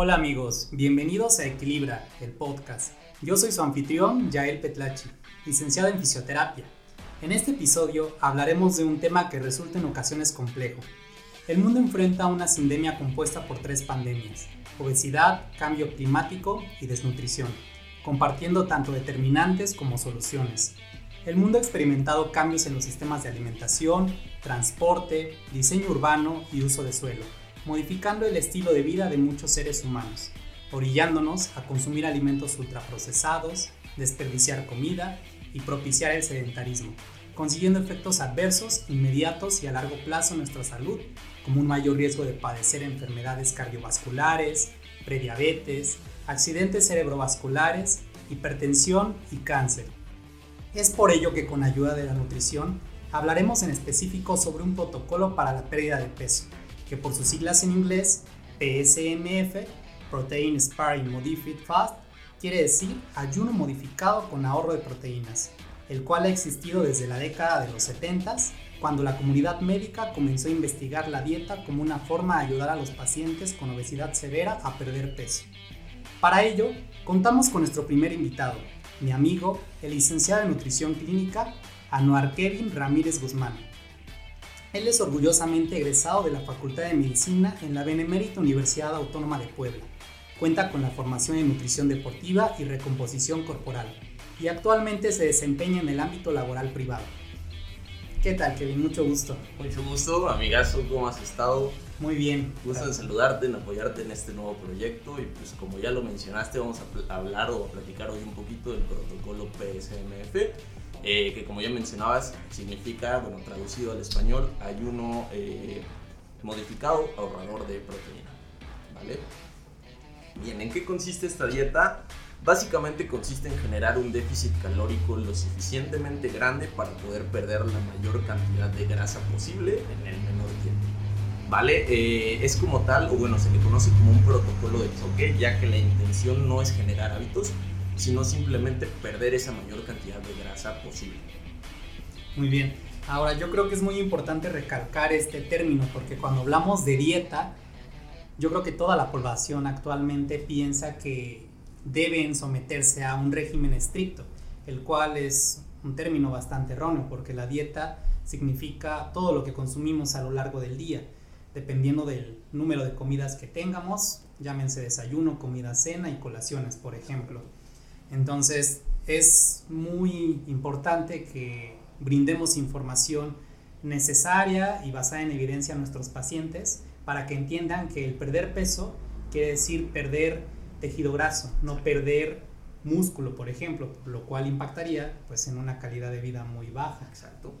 Hola amigos, bienvenidos a Equilibra, el podcast. Yo soy su anfitrión, Yael Petlachi, licenciado en fisioterapia. En este episodio hablaremos de un tema que resulta en ocasiones complejo. El mundo enfrenta una sindemia compuesta por tres pandemias, obesidad, cambio climático y desnutrición, compartiendo tanto determinantes como soluciones. El mundo ha experimentado cambios en los sistemas de alimentación, transporte, diseño urbano y uso de suelo modificando el estilo de vida de muchos seres humanos, orillándonos a consumir alimentos ultraprocesados, desperdiciar comida y propiciar el sedentarismo, consiguiendo efectos adversos inmediatos y a largo plazo en nuestra salud, como un mayor riesgo de padecer enfermedades cardiovasculares, prediabetes, accidentes cerebrovasculares, hipertensión y cáncer. Es por ello que con ayuda de la nutrición hablaremos en específico sobre un protocolo para la pérdida de peso, que por sus siglas en inglés, PSMF, Protein Sparing Modified Fast, quiere decir ayuno modificado con ahorro de proteínas, el cual ha existido desde la década de los 70 cuando la comunidad médica comenzó a investigar la dieta como una forma de ayudar a los pacientes con obesidad severa a perder peso. Para ello, contamos con nuestro primer invitado, mi amigo, el licenciado en nutrición clínica, Anuar Kevin Ramírez Guzmán, él es orgullosamente egresado de la Facultad de Medicina en la Benemérita Universidad Autónoma de Puebla. Cuenta con la formación en nutrición deportiva y recomposición corporal y actualmente se desempeña en el ámbito laboral privado. ¿Qué tal, Kevin? Mucho gusto. Mucho gusto, amigazo, ¿cómo has estado? Muy bien. Gusto en saludarte, en apoyarte en este nuevo proyecto y pues como ya lo mencionaste, vamos a hablar o a platicar hoy un poquito del protocolo PSMF eh, que como ya mencionabas significa, bueno, traducido al español, ayuno eh, modificado ahorrador de proteína. ¿Vale? Bien, ¿en qué consiste esta dieta? Básicamente consiste en generar un déficit calórico lo suficientemente grande para poder perder la mayor cantidad de grasa posible en el menor tiempo. ¿Vale? Eh, es como tal, o bueno, se le conoce como un protocolo de choque, ya que la intención no es generar hábitos, sino simplemente perder esa mayor cantidad de grasa posible. Muy bien. Ahora yo creo que es muy importante recalcar este término porque cuando hablamos de dieta, yo creo que toda la población actualmente piensa que deben someterse a un régimen estricto, el cual es un término bastante erróneo porque la dieta significa todo lo que consumimos a lo largo del día, dependiendo del número de comidas que tengamos, llámense desayuno, comida, cena y colaciones, por ejemplo. Entonces es muy importante que brindemos información necesaria y basada en evidencia a nuestros pacientes para que entiendan que el perder peso quiere decir perder tejido graso, no perder músculo, por ejemplo, lo cual impactaría pues en una calidad de vida muy baja. Exacto.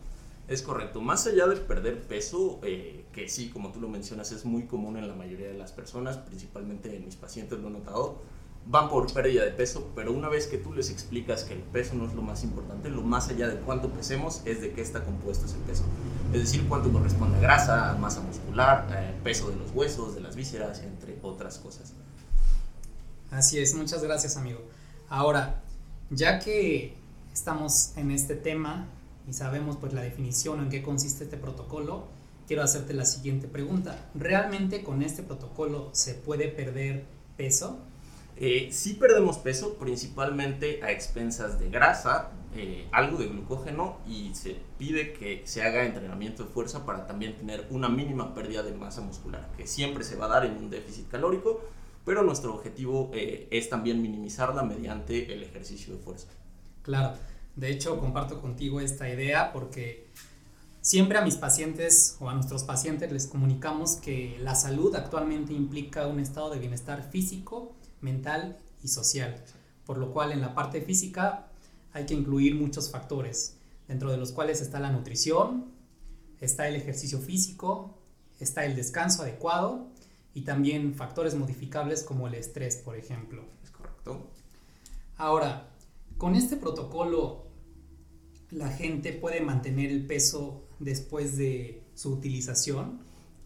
Es correcto. Más allá de perder peso, eh, que sí, como tú lo mencionas, es muy común en la mayoría de las personas, principalmente en mis pacientes lo he notado, van por pérdida de peso, pero una vez que tú les explicas que el peso no es lo más importante, lo más allá de cuánto pesemos es de qué está compuesto ese peso. Es decir, cuánto corresponde a grasa, masa muscular, eh, peso de los huesos, de las vísceras, entre otras cosas. Así es, muchas gracias amigo. Ahora, ya que estamos en este tema y sabemos pues la definición en qué consiste este protocolo, quiero hacerte la siguiente pregunta. ¿Realmente con este protocolo se puede perder peso? Eh, sí perdemos peso, principalmente a expensas de grasa, eh, algo de glucógeno y se pide que se haga entrenamiento de fuerza para también tener una mínima pérdida de masa muscular, que siempre se va a dar en un déficit calórico, pero nuestro objetivo eh, es también minimizarla mediante el ejercicio de fuerza. Claro, de hecho comparto contigo esta idea porque siempre a mis pacientes o a nuestros pacientes les comunicamos que la salud actualmente implica un estado de bienestar físico, mental y social, por lo cual en la parte física hay que incluir muchos factores, dentro de los cuales está la nutrición, está el ejercicio físico, está el descanso adecuado y también factores modificables como el estrés, por ejemplo. Es correcto. Ahora, con este protocolo, la gente puede mantener el peso después de su utilización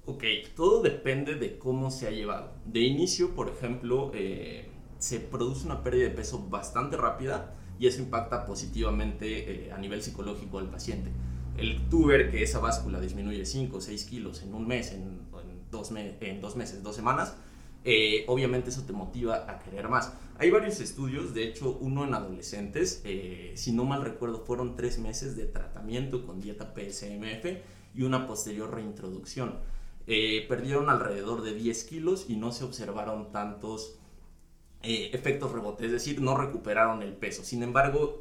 Ok, todo depende de cómo se ha llevado. De inicio, por ejemplo, eh, se produce una pérdida de peso bastante rápida y eso impacta positivamente eh, a nivel psicológico al paciente. El tuber que esa báscula disminuye 5 o 6 kilos en un mes, en, dos en dos meses, dos semanas, eh, obviamente eso te motiva a querer más. Hay varios estudios, de hecho uno en adolescentes, eh, si no mal recuerdo fueron tres meses de tratamiento con dieta PSMF y una posterior reintroducción. Eh, perdieron alrededor de 10 kilos y no se observaron tantos efectos rebotes, es decir, no recuperaron el peso. Sin embargo,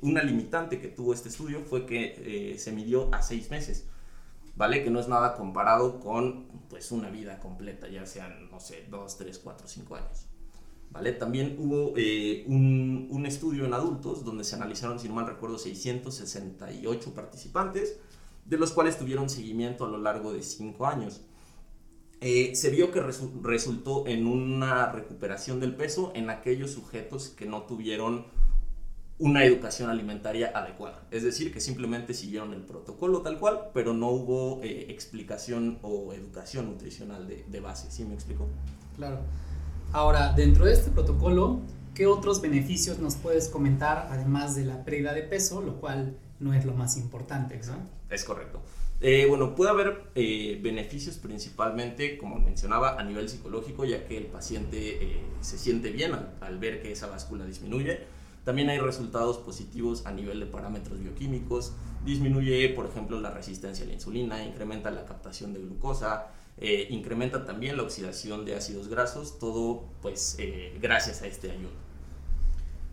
una limitante que tuvo este estudio fue que se midió a 6 meses. ¿vale? Que no es nada comparado con pues una vida completa, ya sean, no sé, 2, 3, 4, 5 años. ¿Vale? También hubo eh, un, un, estudio en adultos donde se analizaron, si no mal recuerdo, 668 participantes, de los cuales tuvieron seguimiento a lo largo de 5 años. Eh, se vio que resultó en una recuperación del peso en aquellos sujetos que no tuvieron una educación alimentaria adecuada. Es decir, que simplemente siguieron el protocolo tal cual, pero no hubo eh, explicación o educación nutricional de, base. ¿Sí me explico? Claro. Ahora, dentro de este protocolo, ¿qué otros beneficios nos puedes comentar además de la pérdida de peso, lo cual no es lo más importante. Es correcto. Eh, bueno, puede haber eh, beneficios principalmente, como mencionaba, a nivel psicológico, ya que el paciente se siente bien al, ver que esa báscula disminuye también hay resultados positivos a nivel de parámetros bioquímicos, disminuye, por ejemplo, la resistencia a la insulina, incrementa la captación de glucosa, eh, incrementa también la oxidación de ácidos grasos, todo pues eh, gracias a este ayuno.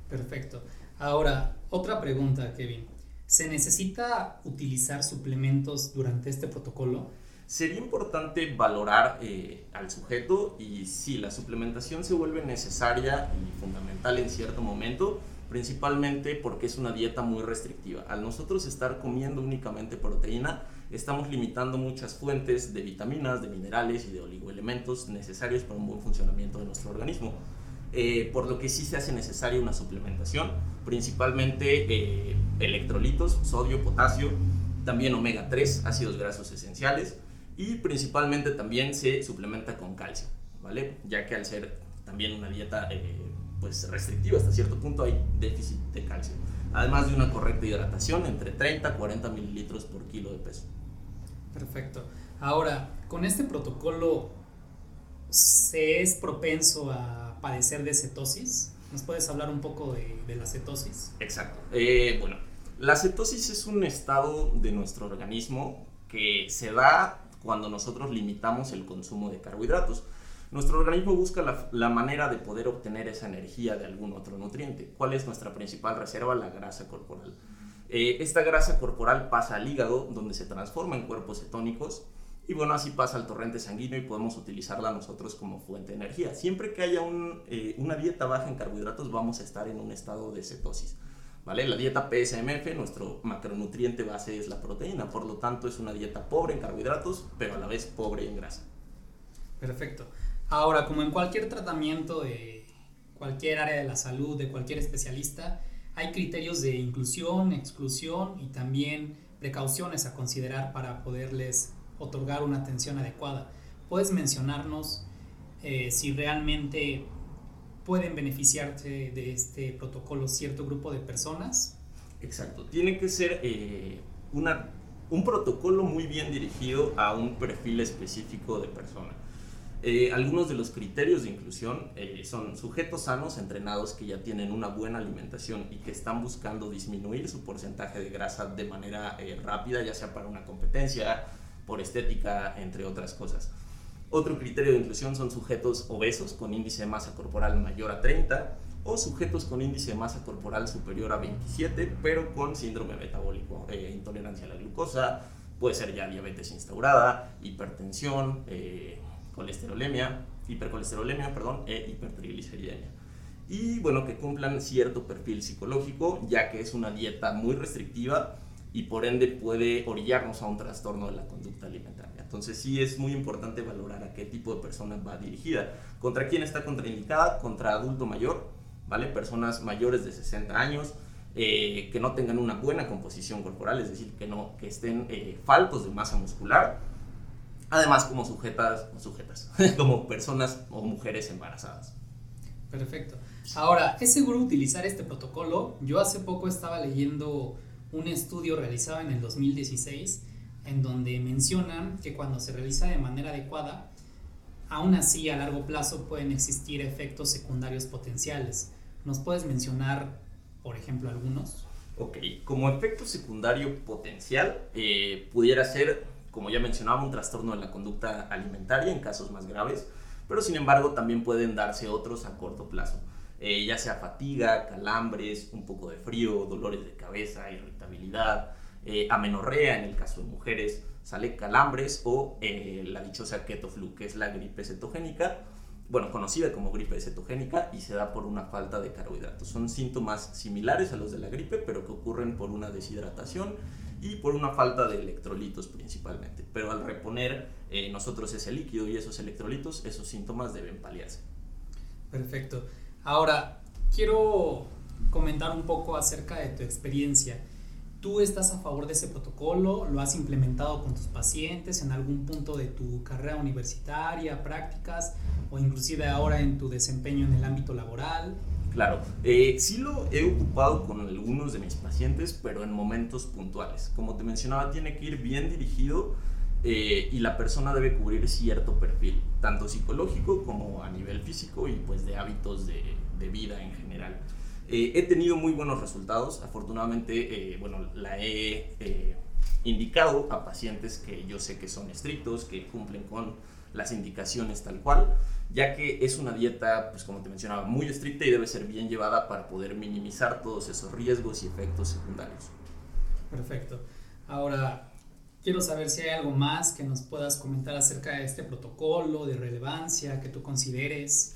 Perfecto. Ahora, otra pregunta, Kevin. ¿Se necesita utilizar suplementos durante este protocolo? Sería importante valorar eh, al sujeto y si la suplementación se vuelve necesaria y fundamental en cierto momento, principalmente porque es una dieta muy restrictiva. Al nosotros estar comiendo únicamente proteína, estamos limitando muchas fuentes de vitaminas, de minerales y de oligoelementos necesarios para un buen funcionamiento de nuestro organismo. Eh, por lo que sí se hace necesaria una suplementación, principalmente eh, electrolitos, sodio, potasio, también omega 3, ácidos grasos esenciales y principalmente también se suplementa con calcio, ¿vale? Ya que al ser también una dieta eh, pues restrictiva hasta cierto punto, hay déficit de calcio. Además de una correcta hidratación entre 30 a 40 mililitros por kilo de peso. Perfecto. Ahora, con este protocolo, ¿se es propenso a padecer de cetosis? ¿Nos puedes hablar un poco de, la cetosis? Exacto. Eh, bueno, la cetosis es un estado de nuestro organismo que se da cuando nosotros limitamos el consumo de carbohidratos. Nuestro organismo busca la, manera de poder obtener esa energía de algún otro nutriente. ¿Cuál es nuestra principal reserva? La grasa corporal. Eh, esta grasa corporal pasa al hígado, donde se transforma en cuerpos cetónicos, y bueno, así pasa al torrente sanguíneo y podemos utilizarla nosotros como fuente de energía. Siempre que haya eh, una dieta baja en carbohidratos, vamos a estar en un estado de cetosis. ¿Vale? La dieta PSMF, nuestro macronutriente base es la proteína, por lo tanto es una dieta pobre en carbohidratos, pero a la vez pobre en grasa. Perfecto. Ahora, como en cualquier tratamiento de cualquier área de la salud, de cualquier especialista, hay criterios de inclusión, exclusión y también precauciones a considerar para poderles otorgar una atención adecuada. ¿Puedes mencionarnos eh, si realmente pueden beneficiarse de este protocolo cierto grupo de personas? Exacto, tiene que ser eh, una, un protocolo muy bien dirigido a un perfil específico de persona. Eh, algunos de los criterios de inclusión eh, son sujetos sanos entrenados que ya tienen una buena alimentación y que están buscando disminuir su porcentaje de grasa de manera eh, rápida, ya sea para una competencia, por estética, entre otras cosas. Otro criterio de inclusión son sujetos obesos con índice de masa corporal mayor a 30 o sujetos con índice de masa corporal superior a 27, pero con síndrome metabólico, intolerancia a la glucosa, puede ser ya diabetes instaurada, hipertensión, colesterolemia, hipercolesterolemia, perdón, e hipertrigliceridemia. Y bueno, que cumplan cierto perfil psicológico, ya que es una dieta muy restrictiva y por ende puede orillarnos a un trastorno de la conducta alimentaria. Entonces sí es muy importante valorar a qué tipo de persona va dirigida. ¿Contra quién está contraindicada? Contra adulto mayor, ¿vale? Personas mayores de 60 años, eh, que no tengan una buena composición corporal, es decir, que, no, que estén eh, faltos de masa muscular, además como sujetas, sujetas, como personas o mujeres embarazadas. Perfecto. Ahora, ¿es seguro utilizar este protocolo? Yo hace poco estaba leyendo un estudio realizado en el 2016 en donde mencionan que cuando se realiza de manera adecuada aún así a largo plazo pueden existir efectos secundarios potenciales. ¿Nos puedes mencionar, por ejemplo, algunos? Ok, como efecto secundario potencial eh, pudiera ser, como ya mencionaba, un trastorno de la conducta alimentaria en casos más graves, pero sin embargo también pueden darse otros a corto plazo, eh, ya sea fatiga, calambres, un poco de frío, dolores de cabeza, irritabilidad, eh, amenorrea en el caso de mujeres, sale calambres o eh, la dichosa keto flu, que es la gripe cetogénica, bueno, conocida como gripe cetogénica y se da por una falta de carbohidratos. Son síntomas similares a los de la gripe, pero que ocurren por una deshidratación y por una falta de electrolitos principalmente. Pero al reponer eh, nosotros ese líquido y esos electrolitos, esos síntomas deben paliarse. Perfecto. Ahora, quiero comentar un poco acerca de tu experiencia. ¿Tú estás a favor de ese protocolo? ¿Lo has implementado con tus pacientes en algún punto de tu carrera universitaria, prácticas o inclusive ahora en tu desempeño en el ámbito laboral? Claro, eh, sí lo he ocupado con algunos de mis pacientes, pero en momentos puntuales. Como te mencionaba, tiene que ir bien dirigido eh, y la persona debe cubrir cierto perfil, tanto psicológico como a nivel físico y pues de hábitos de, de vida en general. Eh, he tenido muy buenos resultados. Afortunadamente, eh, bueno, la he eh, indicado a pacientes que yo sé que son estrictos, que cumplen con las indicaciones tal cual, ya que es una dieta, pues como te mencionaba, muy estricta y debe ser bien llevada para poder minimizar todos esos riesgos y efectos secundarios. Perfecto. Ahora, quiero saber si hay algo más que nos puedas comentar acerca de este protocolo, de relevancia, que tú consideres.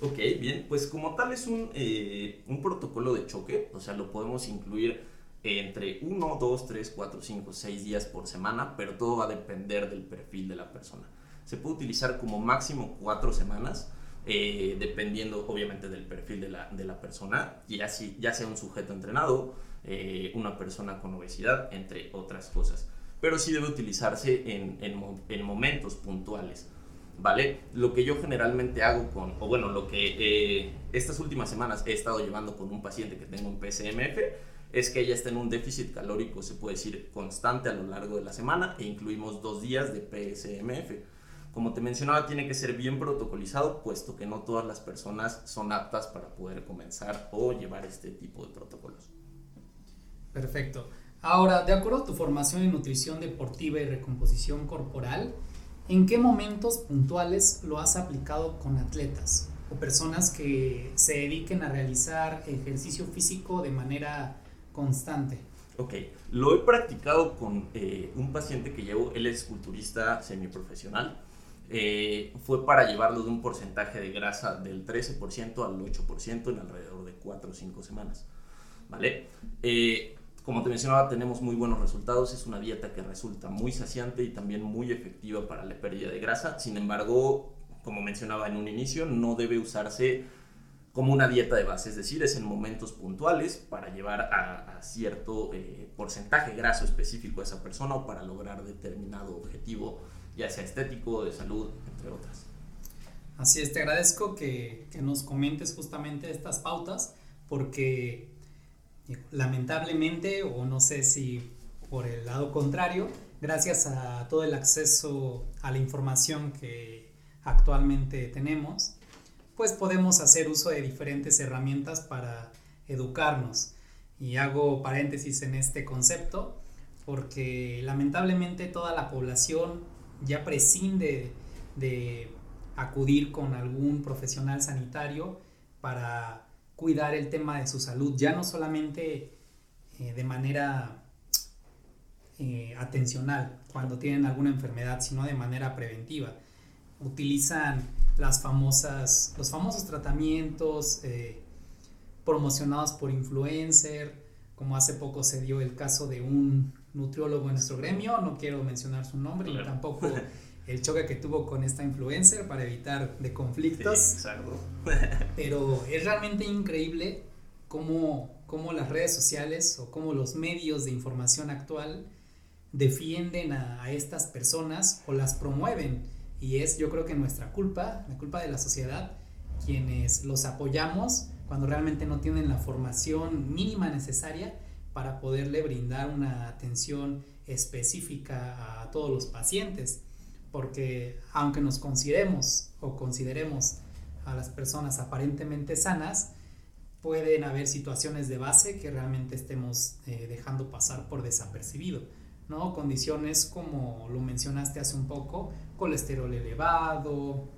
Ok, bien, pues como tal es un, eh, un protocolo de choque, o sea, lo podemos incluir entre 1, 2, 3, 4, 5, 6 días por semana, pero todo va a depender del perfil de la persona. Se puede utilizar como máximo 4 semanas, eh, dependiendo obviamente del perfil de la, de la persona, ya, si, ya sea un sujeto entrenado, eh, una persona con obesidad, entre otras cosas. Pero sí debe utilizarse en, en, en momentos puntuales. ¿vale? Lo que yo generalmente hago con, o bueno, lo que eh, estas últimas semanas he estado llevando con un paciente que tengo un PCMF, es que ella está en un déficit calórico, se puede decir, constante a lo largo de la semana e incluimos dos días de PSMF. Como te mencionaba, tiene que ser bien protocolizado, puesto que no todas las personas son aptas para poder comenzar o llevar este tipo de protocolos. Perfecto. Ahora, de acuerdo a tu formación en nutrición deportiva y recomposición corporal, ¿En qué momentos puntuales lo has aplicado con atletas o personas que se dediquen a realizar ejercicio físico de manera constante? Ok, lo he practicado con eh, un paciente que llevo, él es culturista semiprofesional. Eh, fue para llevarlo de un porcentaje de grasa del 13% al 8% en alrededor de 4 o 5 semanas. ¿Vale? Eh, como te mencionaba, tenemos muy buenos resultados. Es una dieta que resulta muy saciante y también muy efectiva para la pérdida de grasa. Sin embargo, como mencionaba en un inicio, no debe usarse como una dieta de base, es decir, es en momentos puntuales para llevar a, cierto eh, porcentaje graso específico a esa persona o para lograr determinado objetivo, ya sea estético, de salud, entre otras. Así es, te agradezco que, que nos comentes justamente estas pautas porque lamentablemente, o no sé si por el lado contrario, gracias a todo el acceso a la información que actualmente tenemos, pues podemos hacer uso de diferentes herramientas para educarnos. Y hago paréntesis en este concepto porque lamentablemente toda la población ya prescinde de acudir con algún profesional sanitario para cuidar el tema de su salud, ya no solamente eh, de manera eh, atencional cuando tienen alguna enfermedad, sino de manera preventiva. Utilizan las famosas, los famosos tratamientos eh, promocionados por influencer, como hace poco se dio el caso de un nutriólogo en nuestro gremio, no quiero mencionar su nombre y tampoco el choque que tuvo con esta influencer para evitar de conflictos. exacto. Pero es realmente increíble cómo, cómo, las redes sociales o cómo los medios de información actual defienden a, a, estas personas o las promueven. Y es yo creo que nuestra culpa, la culpa de la sociedad, quienes los apoyamos cuando realmente no tienen la formación mínima necesaria para poderle brindar una atención específica a todos los pacientes porque aunque nos consideremos o consideremos a las personas aparentemente sanas, pueden haber situaciones de base que realmente estemos eh, dejando pasar por desapercibido, ¿no? Condiciones como lo mencionaste hace un poco, colesterol elevado,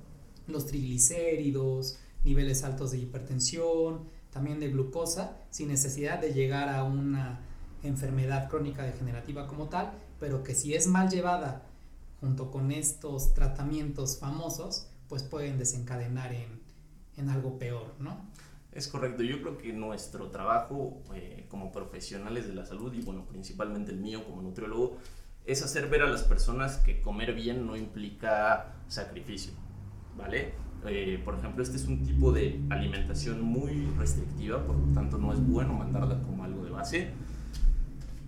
los triglicéridos, niveles altos de hipertensión, también de glucosa, sin necesidad de llegar a una enfermedad crónica degenerativa como tal, pero que si es mal llevada junto con estos tratamientos famosos, pues pueden desencadenar en, en algo peor, ¿no? Es correcto, yo creo que nuestro trabajo eh, como profesionales de la salud y bueno, principalmente el mío como nutriólogo, es hacer ver a las personas que comer bien no implica sacrificio, ¿vale? Eh, por ejemplo, este es un tipo de alimentación muy restrictiva, por lo tanto no es bueno mandarla como algo de base,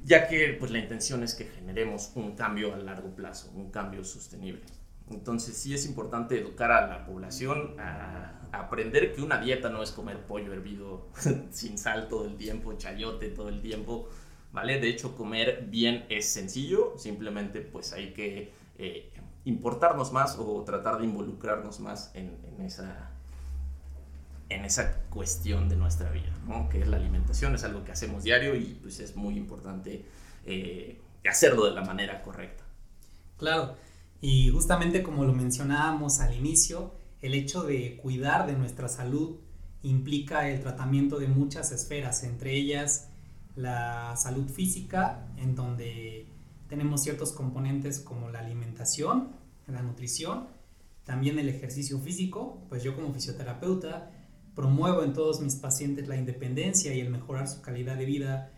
ya que pues, la intención es que generemos un cambio a largo plazo, un cambio sostenible. Entonces sí es importante educar a la población a, aprender que una dieta no es comer pollo hervido sin sal todo el tiempo, chayote todo el tiempo, ¿vale? De hecho, comer bien es sencillo, simplemente pues hay que eh, importarnos más o tratar de involucrarnos más en, esa, en esa cuestión de nuestra vida, ¿no? que es la alimentación, es algo que hacemos diario y pues es muy importante eh, hacerlo de la manera correcta. Claro, y justamente como lo mencionábamos al inicio, el hecho de cuidar de nuestra salud implica el tratamiento de muchas esferas, entre ellas la salud física, en donde tenemos ciertos componentes como la alimentación, la nutrición, también el ejercicio físico, pues yo como fisioterapeuta promuevo en todos mis pacientes la independencia y el mejorar su calidad de vida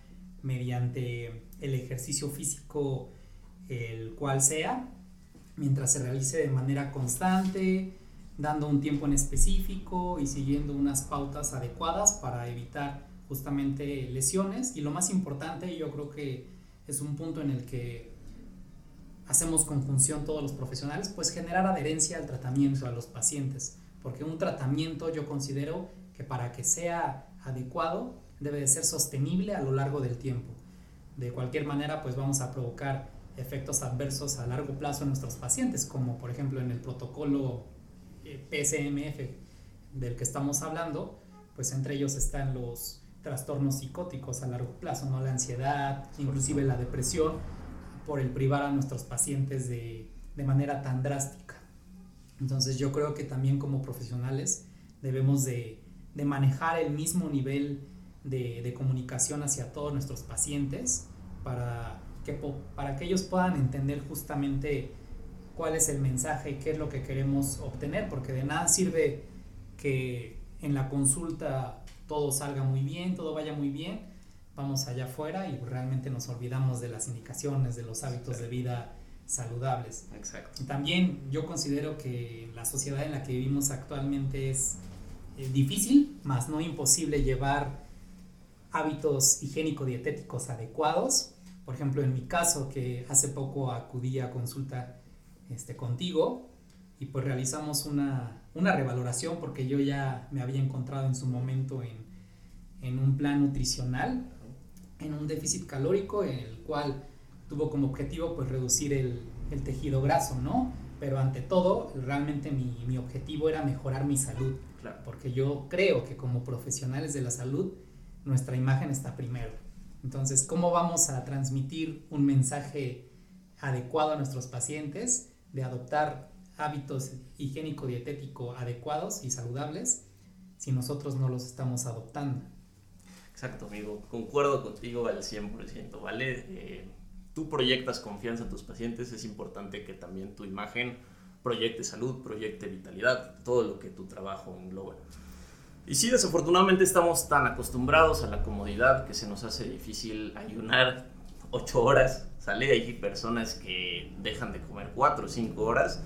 mediante el ejercicio físico el cual sea, mientras se realice de manera constante, dando un tiempo en específico y siguiendo unas pautas adecuadas para evitar justamente lesiones. Y lo más importante, yo creo que es un punto en el que hacemos conjunción todos los profesionales, pues generar adherencia al tratamiento a los pacientes, porque un tratamiento yo considero que para que sea adecuado debe de ser sostenible a lo largo del tiempo. De cualquier manera, pues vamos a provocar efectos adversos a largo plazo en nuestros pacientes, como por ejemplo en el protocolo eh, PSMF del que estamos hablando, pues entre ellos están los trastornos psicóticos a largo plazo, ¿no? la ansiedad, inclusive la depresión, por el privar a nuestros pacientes de, de manera tan drástica. Entonces yo creo que también como profesionales debemos de, de manejar el mismo nivel de, de, comunicación hacia todos nuestros pacientes para que, para que ellos puedan entender justamente cuál es el mensaje y qué es lo que queremos obtener, porque de nada sirve que en la consulta todo salga muy bien, todo vaya muy bien, vamos allá afuera y realmente nos olvidamos de las indicaciones, de los hábitos de vida saludables. Exacto. También yo considero que la sociedad en la que vivimos actualmente es difícil, más no imposible llevar hábitos higiénico-dietéticos adecuados. Por ejemplo, en mi caso, que hace poco acudí a consulta este, contigo y pues realizamos una, una revaloración porque yo ya me había encontrado en su momento en, en un plan nutricional, en un déficit calórico, en el cual tuvo como objetivo pues reducir el, el tejido graso, ¿no? Pero ante todo, realmente mi, mi objetivo era mejorar mi salud, Porque yo creo que como profesionales de la salud, nuestra imagen está primero. Entonces, ¿cómo vamos a transmitir un mensaje adecuado a nuestros pacientes de adoptar hábitos higiénico-dietético adecuados y saludables si nosotros no los estamos adoptando? Exacto, amigo. Concuerdo contigo al 100%, ¿vale? Eh, tú proyectas confianza a tus pacientes, es importante que también tu imagen proyecte salud, proyecte vitalidad, todo lo que tu trabajo engloba. Y sí, desafortunadamente estamos tan acostumbrados a la comodidad que se nos hace difícil ayunar 8 horas, ¿sale? Hay personas que dejan de comer 4 o 5 horas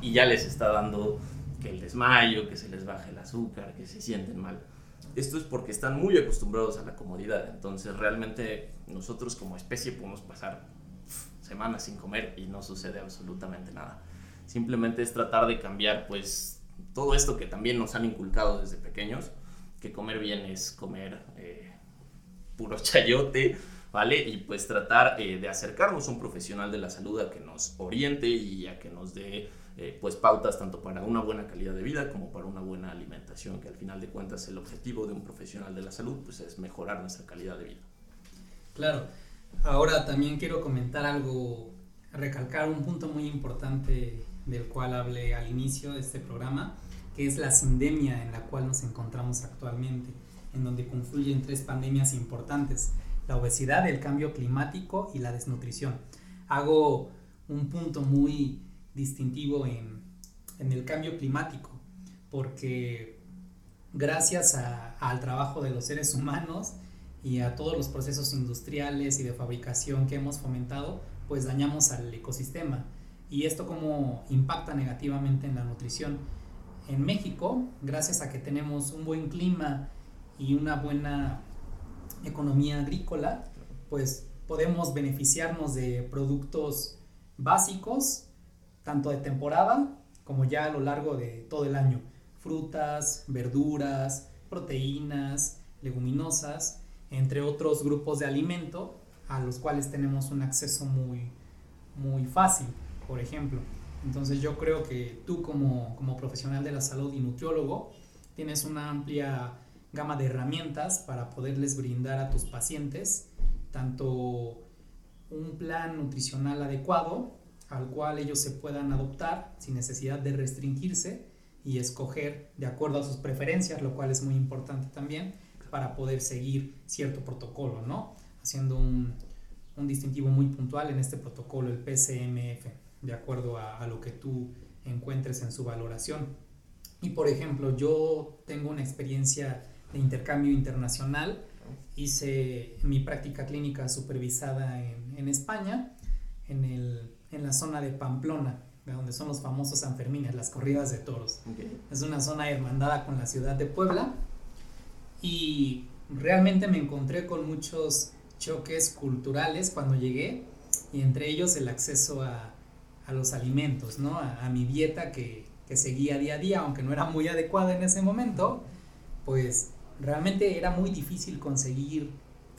y ya les está dando que el desmayo, que se les baje el azúcar, que se sienten mal. Esto es porque están muy acostumbrados a la comodidad, entonces realmente nosotros como especie podemos pasar semanas sin comer y no sucede absolutamente nada. Simplemente es tratar de cambiar pues todo esto que también nos han inculcado desde pequeños, que comer bien es comer eh, puro chayote ¿vale? Y pues tratar eh, de acercarnos a un profesional de la salud a que nos oriente y a que nos dé eh, pues pautas tanto para una buena calidad de vida como para una buena alimentación, que al final de cuentas el objetivo de un profesional de la salud pues es mejorar nuestra calidad de vida. Claro, ahora también quiero comentar algo, recalcar un punto muy importante del cual hablé al inicio de este programa, que es la sindemia en la cual nos encontramos actualmente, en donde confluyen tres pandemias importantes la obesidad, el cambio climático y la desnutrición. Hago un punto muy distintivo en, el cambio climático, porque gracias al trabajo de los seres humanos y a todos los procesos industriales y de fabricación que hemos fomentado, pues dañamos al ecosistema. Y esto como impacta negativamente en la nutrición. En México, gracias a que tenemos un buen clima y una buena economía agrícola, pues podemos beneficiarnos de productos básicos, tanto de temporada como ya a lo largo de todo el año. Frutas, verduras, proteínas, leguminosas, entre otros grupos de alimento a los cuales tenemos un acceso muy, muy fácil, por ejemplo. Entonces yo creo que tú como, como profesional de la salud y nutriólogo tienes una amplia gama de herramientas para poderles brindar a tus pacientes tanto un plan nutricional adecuado al cual ellos se puedan adoptar sin necesidad de restringirse y escoger de acuerdo a sus preferencias, lo cual es muy importante también para poder seguir cierto protocolo, ¿no? Haciendo un, un distintivo muy puntual en este protocolo, el PCMF, de acuerdo a, a lo que tú encuentres en su valoración. Y por ejemplo, yo tengo una experiencia de intercambio internacional. Hice mi práctica clínica supervisada en, en España, en, el, en, la zona de Pamplona, de donde son los famosos Sanfermines, las corridas de toros. Es una zona hermandada con la ciudad de Puebla y realmente me encontré con muchos choques culturales cuando llegué y entre ellos el acceso a, a los alimentos, ¿no? a, mi dieta que, seguía día a día, aunque no era muy adecuada en ese momento, pues realmente era muy difícil conseguir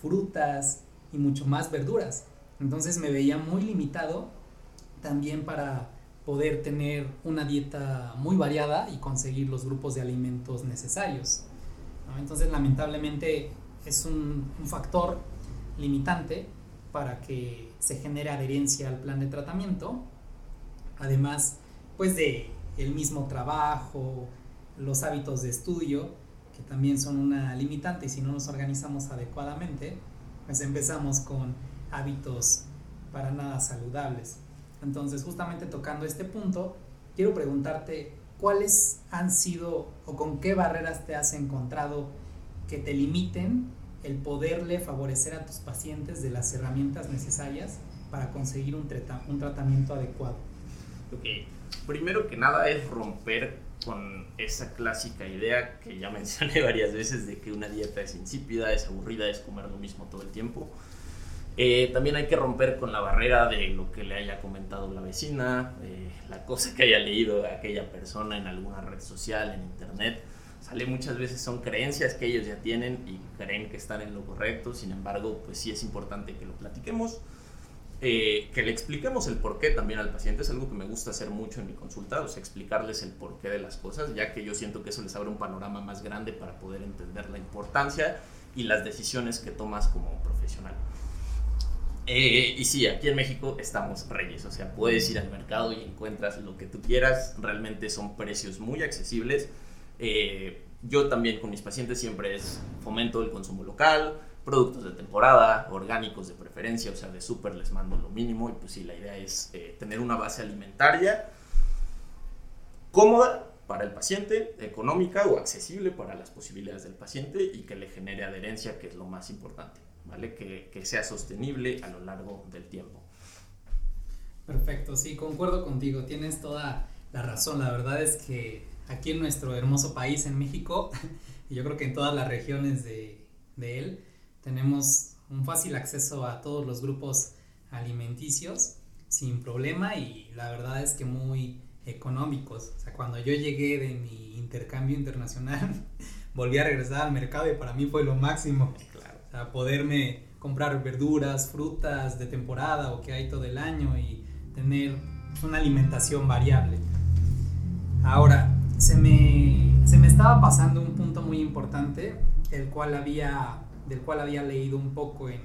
frutas y mucho más verduras. Entonces me veía muy limitado también para poder tener una dieta muy variada y conseguir los grupos de alimentos necesarios. Entonces lamentablemente es un, factor limitante para que se genere adherencia al plan de tratamiento. Además, pues de el mismo trabajo, los hábitos de estudio que también son una limitante y si no nos organizamos adecuadamente, pues empezamos con hábitos para nada saludables. Entonces, justamente tocando este punto, quiero preguntarte cuáles han sido o con qué barreras te has encontrado que te limiten el poderle favorecer a tus pacientes de las herramientas necesarias para conseguir un, un tratamiento adecuado. Ok, primero que nada es romper con esa clásica idea que ya mencioné varias veces de que una dieta es insípida, es aburrida, es comer lo mismo todo el tiempo. Eh, también hay que romper con la barrera de lo que le haya comentado la vecina, eh, la cosa que haya leído aquella persona en alguna red social, en internet. Sale muchas veces son creencias que ellos ya tienen y creen que están en lo correcto, sin embargo, pues sí es importante que lo platiquemos eh, que le expliquemos el porqué también al paciente. Es algo que me gusta hacer mucho en mi consulta, o sea, explicarles el porqué de las cosas, ya que yo siento que eso les abre un panorama más grande para poder entender la importancia y las decisiones que tomas como profesional. Eh, y sí, aquí en México estamos reyes, o sea, puedes ir al mercado y encuentras lo que tú quieras, realmente son precios muy accesibles. Eh, yo también con mis pacientes siempre es fomento el consumo local, productos de temporada, orgánicos de preferencia, o sea, de súper les mando lo mínimo y pues sí, la idea es eh, tener una base alimentaria cómoda para el paciente, económica o accesible para las posibilidades del paciente y que le genere adherencia, que es lo más importante, ¿vale? Que, sea sostenible a lo largo del tiempo. Perfecto, sí, concuerdo contigo, tienes toda la razón, la verdad es que aquí en nuestro hermoso país, en México, y yo creo que en todas las regiones de, de él, tenemos un fácil acceso a todos los grupos alimenticios sin problema y la verdad es que muy económicos. O sea, cuando yo llegué de mi intercambio internacional, volví a regresar al mercado y para mí fue lo máximo. Claro. O sea, poderme comprar verduras, frutas de temporada o que hay todo el año y tener una alimentación variable. Ahora, se me, se me estaba pasando un punto muy importante, el cual había, del cual había leído un poco en,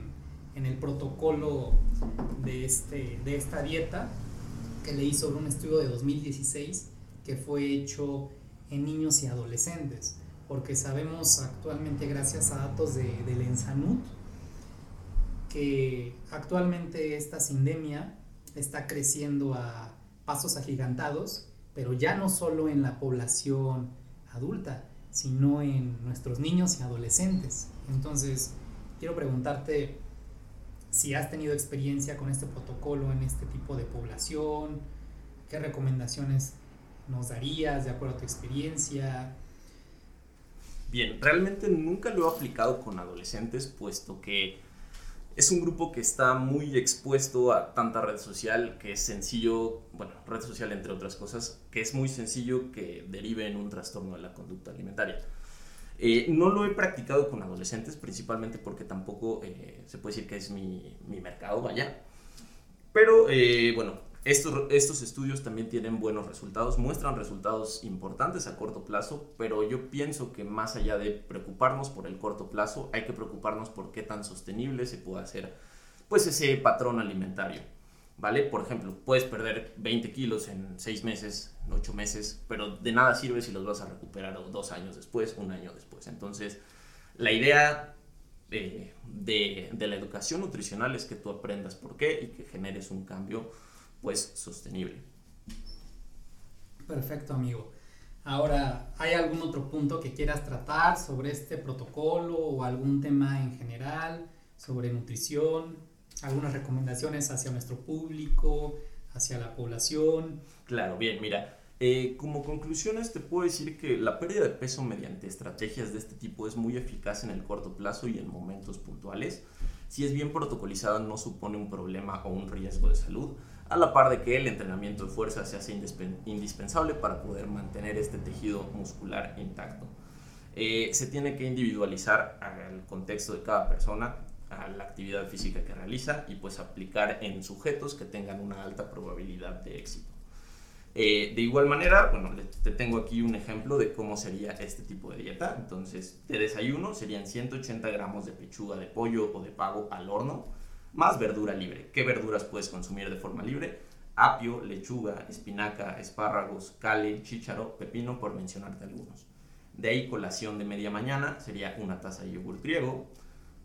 en el protocolo de, este, de esta dieta que leí sobre un estudio de 2016 que fue hecho en niños y adolescentes, porque sabemos actualmente gracias a datos de, del Ensanut que actualmente esta sindemia está creciendo a pasos agigantados, pero ya no solo en la población adulta, sino en nuestros niños y adolescentes. Entonces, quiero preguntarte si has tenido experiencia con este protocolo en este tipo de población, qué recomendaciones nos darías de acuerdo a tu experiencia. Bien, realmente nunca lo he aplicado con adolescentes, puesto que es un grupo que está muy expuesto a tanta red social que es sencillo, bueno, red social entre otras cosas, que es muy sencillo que derive en un trastorno de la conducta alimentaria. Eh, no lo he practicado con adolescentes, principalmente porque tampoco eh, se puede decir que es mi, mi mercado, vaya. Pero eh, bueno, estos, estos estudios también tienen buenos resultados, muestran resultados importantes a corto plazo, pero yo pienso que más allá de preocuparnos por el corto plazo, hay que preocuparnos por qué tan sostenible se puede hacer pues ese patrón alimentario. ¿Vale? Por ejemplo, puedes perder 20 kilos en 6 meses, en 8 meses, pero de nada sirve si los vas a recuperar dos años después, un año después. Entonces, la idea eh, de, de la educación nutricional es que tú aprendas por qué y que generes un cambio pues sostenible. Perfecto, amigo. Ahora, ¿hay algún otro punto que quieras tratar sobre este protocolo o algún tema en general sobre nutrición? ¿Algunas recomendaciones hacia nuestro público, hacia la población? Claro, bien, mira, eh, como conclusiones te puedo decir que la pérdida de peso mediante estrategias de este tipo es muy eficaz en el corto plazo y en momentos puntuales. Si es bien protocolizada no supone un problema o un riesgo de salud a la par de que el entrenamiento de fuerza se hace indispensable para poder mantener este tejido muscular intacto. Eh, se tiene que individualizar al contexto de cada persona, a la actividad física que realiza y pues aplicar en sujetos que tengan una alta probabilidad de éxito. Eh, de igual manera, bueno, te tengo aquí un ejemplo de cómo sería este tipo de dieta. Entonces, de desayuno serían 180 gramos de pechuga de pollo o de pavo al horno, más verdura libre. ¿Qué verduras puedes consumir de forma libre? Apio, lechuga, espinaca, espárragos, cale, chícharo, pepino, por mencionarte algunos. De ahí colación de media mañana sería una taza de yogur griego.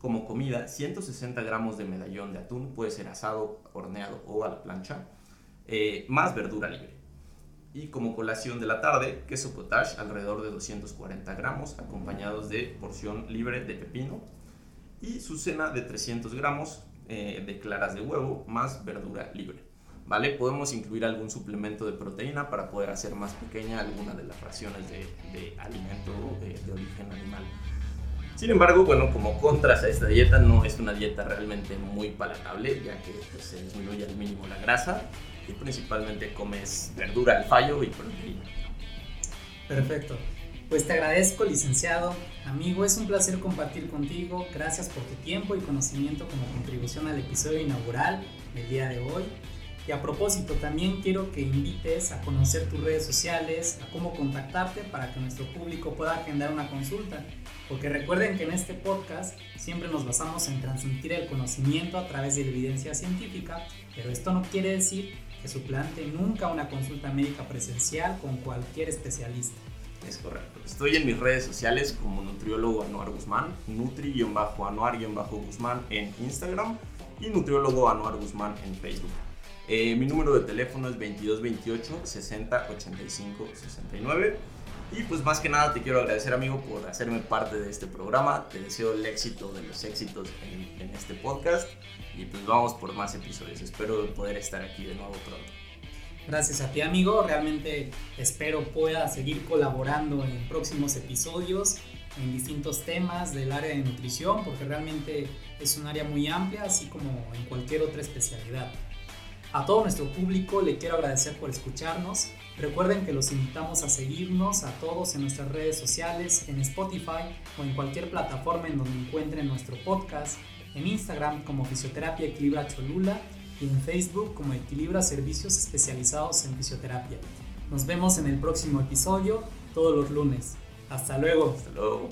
Como comida, 160 gramos de medallón de atún, puede ser asado, horneado o a la plancha, eh, más verdura libre. Y como colación de la tarde, queso cottage, alrededor de 240 gramos, acompañados de porción libre de pepino. Y su cena de 300 gramos, eh, de claras de huevo más verdura libre. ¿Vale? Podemos incluir algún suplemento de proteína para poder hacer más pequeña alguna de las raciones de, alimento eh, de origen animal. Sin embargo, bueno, como contras a esta dieta, no es una dieta realmente muy palatable, ya que pues, se disminuye al mínimo la grasa y principalmente comes verdura al fallo y proteína. Perfecto. Pues te agradezco, licenciado. Amigo, es un placer compartir contigo. Gracias por tu tiempo y conocimiento como contribución al episodio inaugural del día de hoy. Y a propósito, también quiero que invites a conocer tus redes sociales, a cómo contactarte para que nuestro público pueda agendar una consulta. Porque recuerden que en este podcast siempre nos basamos en transmitir el conocimiento a través de la evidencia científica, pero esto no quiere decir que suplante nunca una consulta médica presencial con cualquier especialista. Es correcto. Estoy en mis redes sociales como nutriólogo Anuar Guzmán, nutri-anuar-guzmán en Instagram y nutriólogo Anuar Guzmán en Facebook. Eh, mi número de teléfono es 2228 60 85 69. Y pues más que nada te quiero agradecer amigo por hacerme parte de este programa. Te deseo el éxito de los éxitos en, en este podcast. Y pues vamos por más episodios. Espero poder estar aquí de nuevo pronto. Gracias a ti amigo, realmente espero pueda seguir colaborando en próximos episodios en distintos temas del área de nutrición porque realmente es un área muy amplia así como en cualquier otra especialidad. A todo nuestro público le quiero agradecer por escucharnos. Recuerden que los invitamos a seguirnos a todos en nuestras redes sociales, en Spotify o en cualquier plataforma en donde encuentren nuestro podcast, en Instagram como Fisioterapia Equilibra Cholula y en Facebook como Equilibra Servicios Especializados en Fisioterapia. Nos vemos en el próximo episodio, todos los lunes. Hasta luego. Hasta luego.